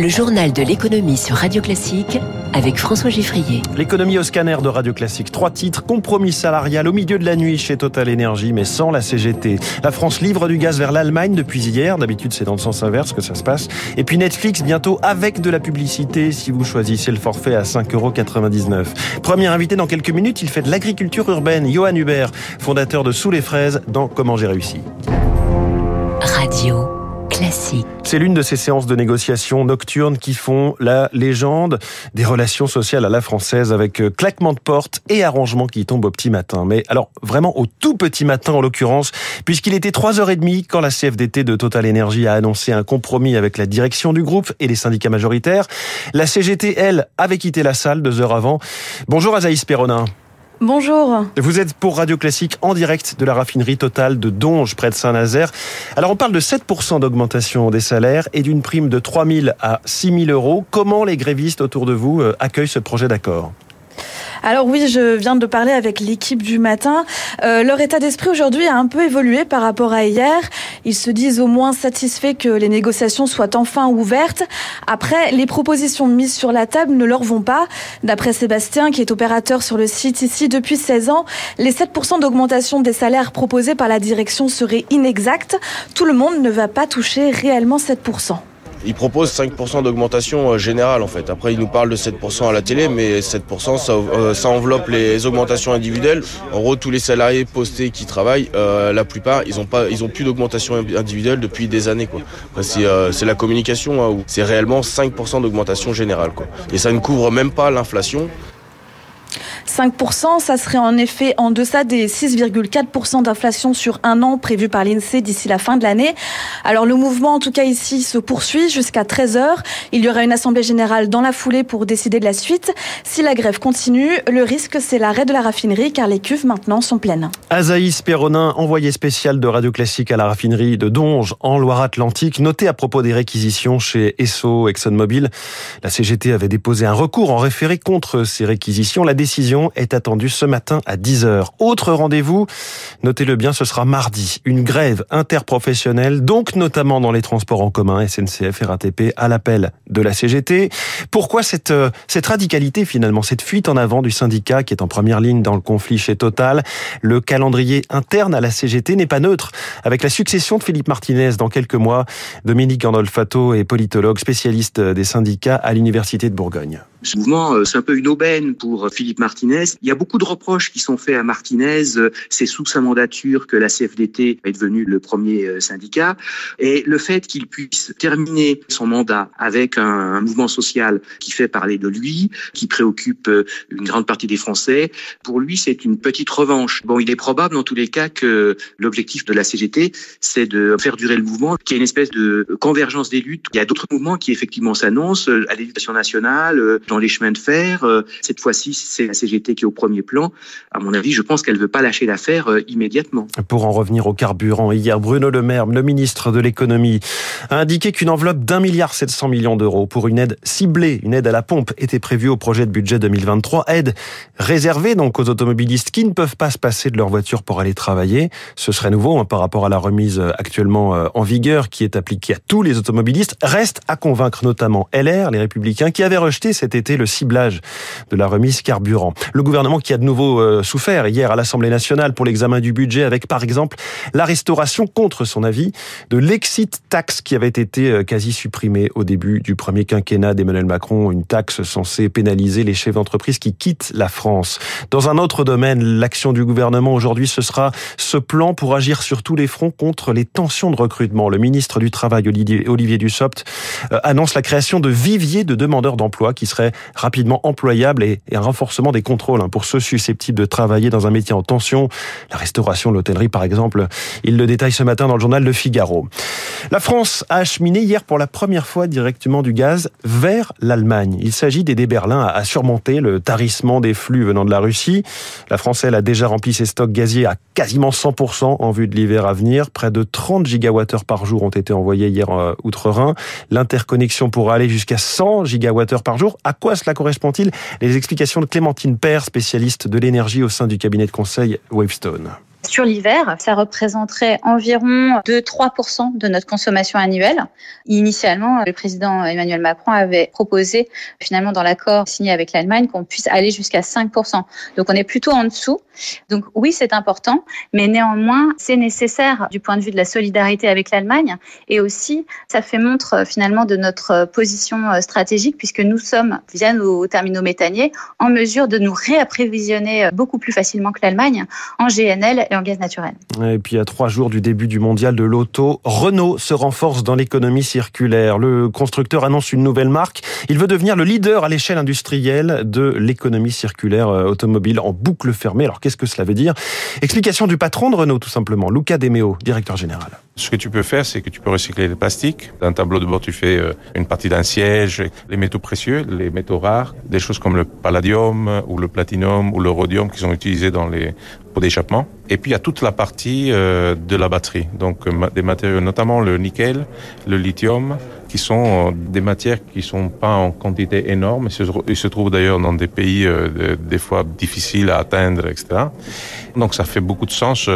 Le journal de l'économie sur Radio Classique avec François Giffrier. L'économie au scanner de Radio Classique. Trois titres. Compromis salarial au milieu de la nuit chez Total Energy, mais sans la CGT. La France livre du gaz vers l'Allemagne depuis hier. D'habitude, c'est dans le sens inverse que ça se passe. Et puis Netflix, bientôt avec de la publicité si vous choisissez le forfait à 5,99€. Premier invité dans quelques minutes, il fait de l'agriculture urbaine. Johan Hubert, fondateur de Sous les fraises dans Comment j'ai réussi. Radio. C'est l'une de ces séances de négociation nocturnes qui font la légende des relations sociales à la française avec euh, claquement de porte et arrangement qui tombent au petit matin. Mais alors vraiment au tout petit matin en l'occurrence, puisqu'il était 3h30 quand la CFDT de Total Energy a annoncé un compromis avec la direction du groupe et les syndicats majoritaires. La CGT, elle, avait quitté la salle deux heures avant. Bonjour Azaïs Perronin. Bonjour. Vous êtes pour Radio Classique en direct de la raffinerie totale de Donge, près de Saint-Nazaire. Alors on parle de 7% d'augmentation des salaires et d'une prime de 3 000 à 6 000 euros. Comment les grévistes autour de vous euh, accueillent ce projet d'accord? Alors oui, je viens de parler avec l'équipe du matin. Euh, leur état d'esprit aujourd'hui a un peu évolué par rapport à hier. Ils se disent au moins satisfaits que les négociations soient enfin ouvertes. Après, les propositions mises sur la table ne leur vont pas. D'après Sébastien, qui est opérateur sur le site ici depuis 16 ans, les 7% d'augmentation des salaires proposés par la direction seraient inexacts. Tout le monde ne va pas toucher réellement 7%. Il propose 5% d'augmentation euh, générale en fait. Après, il nous parle de 7% à la télé, mais 7% ça, euh, ça, enveloppe les augmentations individuelles. En gros, tous les salariés postés qui travaillent, euh, la plupart, ils ont pas, ils plus d'augmentation individuelle depuis des années quoi. C'est la communication hein, où c'est réellement 5% d'augmentation générale quoi. Et ça ne couvre même pas l'inflation. 5%, ça serait en effet en deçà des 6,4% d'inflation sur un an prévu par l'INSEE d'ici la fin de l'année. Alors le mouvement, en tout cas ici, se poursuit jusqu'à 13h. Il y aura une assemblée générale dans la foulée pour décider de la suite. Si la grève continue, le risque, c'est l'arrêt de la raffinerie car les cuves maintenant sont pleines. Azaïs Perronin, envoyé spécial de Radio Classique à la raffinerie de Donge en Loire-Atlantique, noté à propos des réquisitions chez Esso ExxonMobil. La CGT avait déposé un recours en référé contre ces réquisitions. La décision est attendue ce matin à 10h. Autre rendez-vous, notez-le bien, ce sera mardi. Une grève interprofessionnelle, donc notamment dans les transports en commun, SNCF, RATP, à l'appel de la CGT. Pourquoi cette, euh, cette radicalité finalement, cette fuite en avant du syndicat qui est en première ligne dans le conflit chez Total? Le calendrier interne à la CGT n'est pas neutre. Avec la succession de Philippe Martinez dans quelques mois, Dominique Gandolfato est politologue, spécialiste des syndicats à l'Université de Bourgogne. Ce mouvement, euh, c'est un peu une aubaine pour Philippe Martinez. Il y a beaucoup de reproches qui sont faits à Martinez. C'est sous sa mandature que la CFDT est devenue le premier euh, syndicat. Et le fait qu'il puisse terminer son mandat avec un, mouvement social qui fait parler de lui, qui préoccupe euh, une grande partie des Français, pour lui, c'est une petite revanche. Bon, il est probable, dans tous les cas, que l'objectif de la CGT, c'est de faire durer le mouvement, qu'il y ait une espèce de convergence des luttes. Il y a d'autres mouvements qui, effectivement, s'annoncent à l'éducation nationale, dans les chemins de fer. Euh, cette fois-ci, c'est la CGT qui est au premier plan. À mon avis, je pense qu'elle ne veut pas lâcher l'affaire euh, immédiatement. Pour en revenir au carburant, hier, Bruno Le Maire, le ministre de l'économie, a indiqué qu'une enveloppe d'un milliard 700 millions d'euros pour une aide ciblée, une aide à la pompe, était prévue au projet de budget 2023. Aide réservée donc aux automobilistes qui ne peuvent pas se passer de leur voiture pour aller travailler. Ce serait nouveau hein, par rapport à la remise euh, actuellement en vigueur qui est appliquée à tous les automobilistes. Reste à convaincre notamment LR, les Républicains, qui avaient rejeté cet été le ciblage de la remise carburant. Le gouvernement qui a de nouveau euh, souffert hier à l'Assemblée nationale pour l'examen du budget avec par exemple la restauration contre son avis de l'exit tax qui avait été euh, quasi supprimée au début du premier quinquennat d'Emmanuel Macron, une taxe censée pénaliser les chefs d'entreprise qui quittent la France. Dans un autre domaine, l'action du gouvernement aujourd'hui, ce sera ce plan pour agir sur tous les fronts contre les tensions de recrutement. Le ministre du Travail, Olivier Dussopt, euh, annonce la création de viviers de demandeurs d'emploi qui seraient rapidement employable et, un renforcement des contrôles hein, pour ceux susceptibles de travailler dans un métier en tension. La restauration, l'hôtellerie par exemple. Il le détaille ce matin dans le journal Le Figaro. La France a acheminé hier pour la première fois directement du gaz vers l'Allemagne. Il s'agit d'aider Berlin à surmonter le tarissement des flux venant de la Russie. La France, elle, a déjà rempli ses stocks gaziers à quasiment 100% en vue de l'hiver à venir. Près de 30 gigawattheures par jour ont été envoyés hier euh, outre-Rhin. L'interconnexion pourra aller jusqu'à 100 gigawattheures par jour. Quoi cela correspond-il? Les explications de Clémentine Père, spécialiste de l'énergie au sein du cabinet de conseil Wavestone. Sur l'hiver, ça représenterait environ 2-3% de notre consommation annuelle. Initialement, le président Emmanuel Macron avait proposé, finalement, dans l'accord signé avec l'Allemagne, qu'on puisse aller jusqu'à 5%. Donc, on est plutôt en dessous. Donc, oui, c'est important, mais néanmoins, c'est nécessaire du point de vue de la solidarité avec l'Allemagne. Et aussi, ça fait montre, finalement, de notre position stratégique, puisque nous sommes, via nos terminaux méthaniers, en mesure de nous réapprévisionner beaucoup plus facilement que l'Allemagne en GNL et en gaz naturel. Et puis à trois jours du début du mondial de l'auto, Renault se renforce dans l'économie circulaire. Le constructeur annonce une nouvelle marque. Il veut devenir le leader à l'échelle industrielle de l'économie circulaire euh, automobile en boucle fermée. Alors qu'est-ce que cela veut dire? Explication du patron de Renault tout simplement, Luca Demeo, directeur général. Ce que tu peux faire, c'est que tu peux recycler les plastiques. Dans un tableau de bord, tu fais euh, une partie d'un siège, les métaux précieux, les métaux rares, des choses comme le palladium ou le platinum ou le rhodium qui sont utilisés dans les pots d'échappement. Et puis il y a toute la partie euh, de la batterie, donc euh, des matériaux, notamment le nickel, le lithium, qui sont des matières qui sont pas en quantité énorme. Ils se trouvent d'ailleurs dans des pays des fois difficiles à atteindre, etc. Donc ça fait beaucoup de sens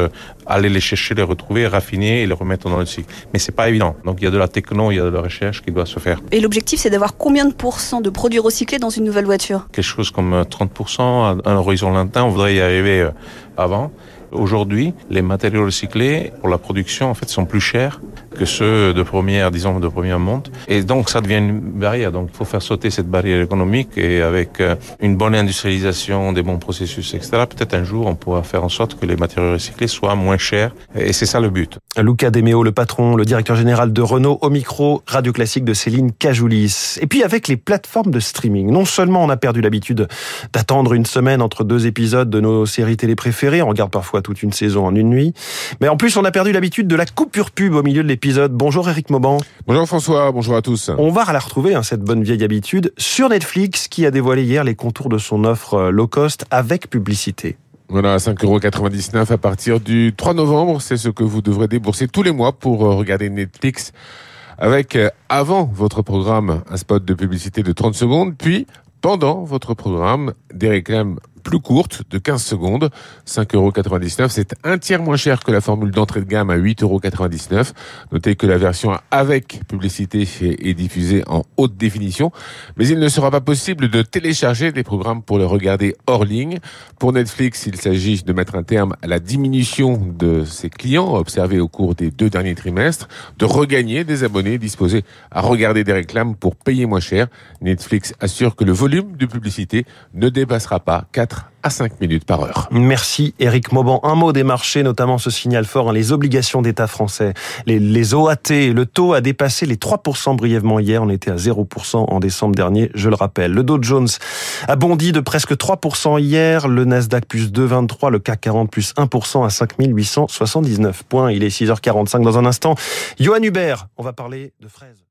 aller les chercher, les retrouver, raffiner et les remettre dans le cycle. Mais c'est pas évident. Donc il y a de la techno, il y a de la recherche qui doit se faire. Et l'objectif, c'est d'avoir combien de pourcents de produits recyclés dans une nouvelle voiture? Quelque chose comme 30% à un horizon lointain. On voudrait y arriver avant. Aujourd'hui, les matériaux recyclés pour la production en fait sont plus chers que ceux de première, disons de première monte, et donc ça devient une barrière. Donc il faut faire sauter cette barrière économique et avec une bonne industrialisation, des bons processus, etc. Peut-être un jour on pourra faire en sorte que les matériaux recyclés soient moins chers, et c'est ça le but. Luca Demeo, le patron, le directeur général de Renault, au micro radio classique de Céline Cajoulis. Et puis avec les plateformes de streaming, non seulement on a perdu l'habitude d'attendre une semaine entre deux épisodes de nos séries télé préférées, on regarde parfois toute une saison en une nuit. Mais en plus, on a perdu l'habitude de la coupure pub au milieu de l'épisode. Bonjour Eric Mauban. Bonjour François, bonjour à tous. On va la retrouver, hein, cette bonne vieille habitude, sur Netflix qui a dévoilé hier les contours de son offre low cost avec publicité. Voilà, 5,99€ à partir du 3 novembre. C'est ce que vous devrez débourser tous les mois pour regarder Netflix avec, avant votre programme, un spot de publicité de 30 secondes, puis pendant votre programme, des réclames plus courte de 15 secondes, 5,99€. C'est un tiers moins cher que la formule d'entrée de gamme à 8,99€. Notez que la version avec publicité est diffusée en haute définition, mais il ne sera pas possible de télécharger des programmes pour les regarder hors ligne. Pour Netflix, il s'agit de mettre un terme à la diminution de ses clients observés au cours des deux derniers trimestres, de regagner des abonnés disposés à regarder des réclames pour payer moins cher. Netflix assure que le volume de publicité ne dépassera pas 4 à 5 minutes par heure. Merci Eric Mauban. Un mot des marchés, notamment ce signal fort, hein, les obligations d'État français. Les, les OAT, le taux a dépassé les 3% brièvement hier, on était à 0% en décembre dernier, je le rappelle. Le Dow Jones a bondi de presque 3% hier, le Nasdaq plus 2,23, le CAC 40 plus 1% à 5879 points. Il est 6h45 dans un instant. Johan Hubert, on va parler de fraises.